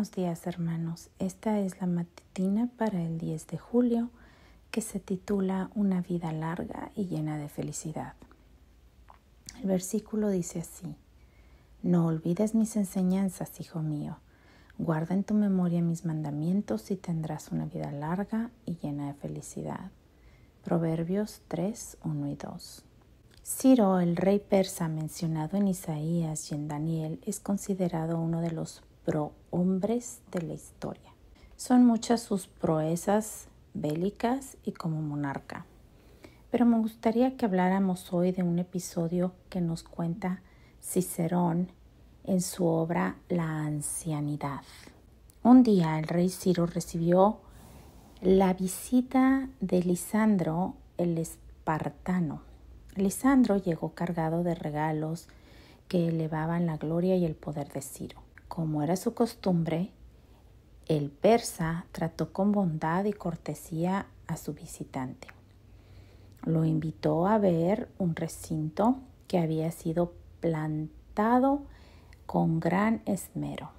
buenos días hermanos. Esta es la matutina para el 10 de julio que se titula Una vida larga y llena de felicidad. El versículo dice así, No olvides mis enseñanzas, hijo mío. Guarda en tu memoria mis mandamientos y tendrás una vida larga y llena de felicidad. Proverbios 3, 1 y 2. Ciro, el rey persa mencionado en Isaías y en Daniel, es considerado uno de los prohombres de la historia. Son muchas sus proezas bélicas y como monarca. Pero me gustaría que habláramos hoy de un episodio que nos cuenta Cicerón en su obra La ancianidad. Un día el rey Ciro recibió la visita de Lisandro el espartano Lisandro llegó cargado de regalos que elevaban la gloria y el poder de Ciro. Como era su costumbre, el persa trató con bondad y cortesía a su visitante. Lo invitó a ver un recinto que había sido plantado con gran esmero.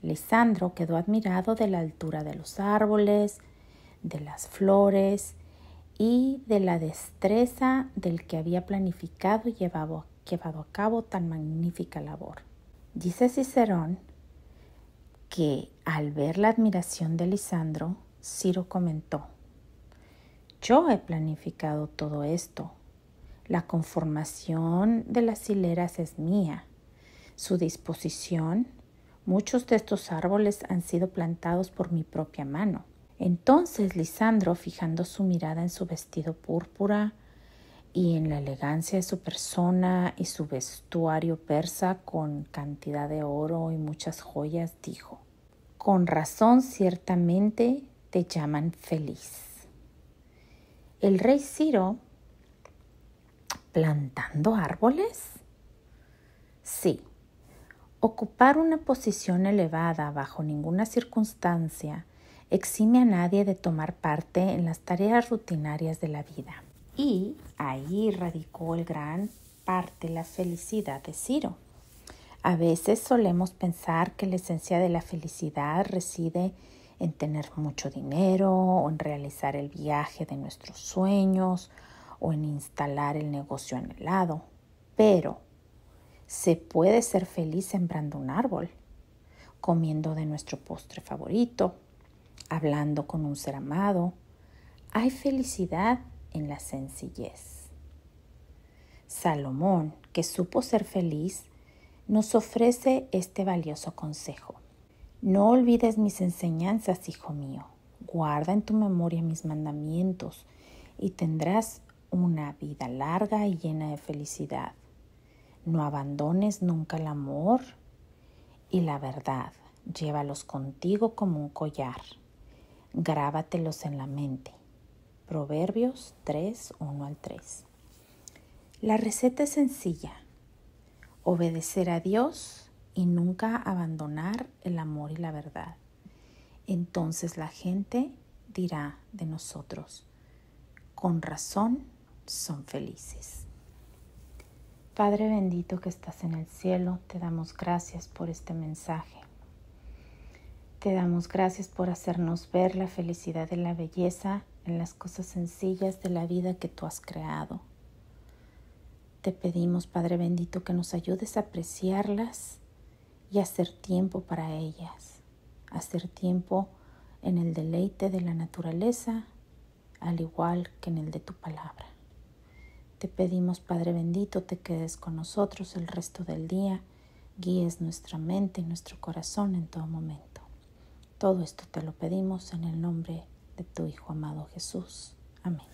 Lisandro quedó admirado de la altura de los árboles, de las flores y de la destreza del que había planificado y llevado, llevado a cabo tan magnífica labor. Dice Cicerón que al ver la admiración de Lisandro, Ciro comentó, yo he planificado todo esto. La conformación de las hileras es mía. Su disposición, muchos de estos árboles han sido plantados por mi propia mano. Entonces Lisandro, fijando su mirada en su vestido púrpura y en la elegancia de su persona y su vestuario persa con cantidad de oro y muchas joyas, dijo, Con razón ciertamente te llaman feliz. El rey Ciro, plantando árboles? Sí, ocupar una posición elevada bajo ninguna circunstancia exime a nadie de tomar parte en las tareas rutinarias de la vida. Y ahí radicó el gran parte la felicidad de Ciro. A veces solemos pensar que la esencia de la felicidad reside en tener mucho dinero o en realizar el viaje de nuestros sueños o en instalar el negocio anhelado. Pero se puede ser feliz sembrando un árbol, comiendo de nuestro postre favorito, hablando con un ser amado. Hay felicidad en la sencillez. Salomón, que supo ser feliz, nos ofrece este valioso consejo. No olvides mis enseñanzas, hijo mío. Guarda en tu memoria mis mandamientos y tendrás una vida larga y llena de felicidad. No abandones nunca el amor y la verdad. Llévalos contigo como un collar grábatelos en la mente. Proverbios 3, 1 al 3. La receta es sencilla. Obedecer a Dios y nunca abandonar el amor y la verdad. Entonces la gente dirá de nosotros, con razón son felices. Padre bendito que estás en el cielo, te damos gracias por este mensaje. Te damos gracias por hacernos ver la felicidad y la belleza en las cosas sencillas de la vida que tú has creado. Te pedimos, Padre bendito, que nos ayudes a apreciarlas y hacer tiempo para ellas, hacer tiempo en el deleite de la naturaleza, al igual que en el de tu palabra. Te pedimos, Padre bendito, te quedes con nosotros el resto del día, guíes nuestra mente y nuestro corazón en todo momento. Todo esto te lo pedimos en el nombre de tu Hijo amado Jesús. Amén.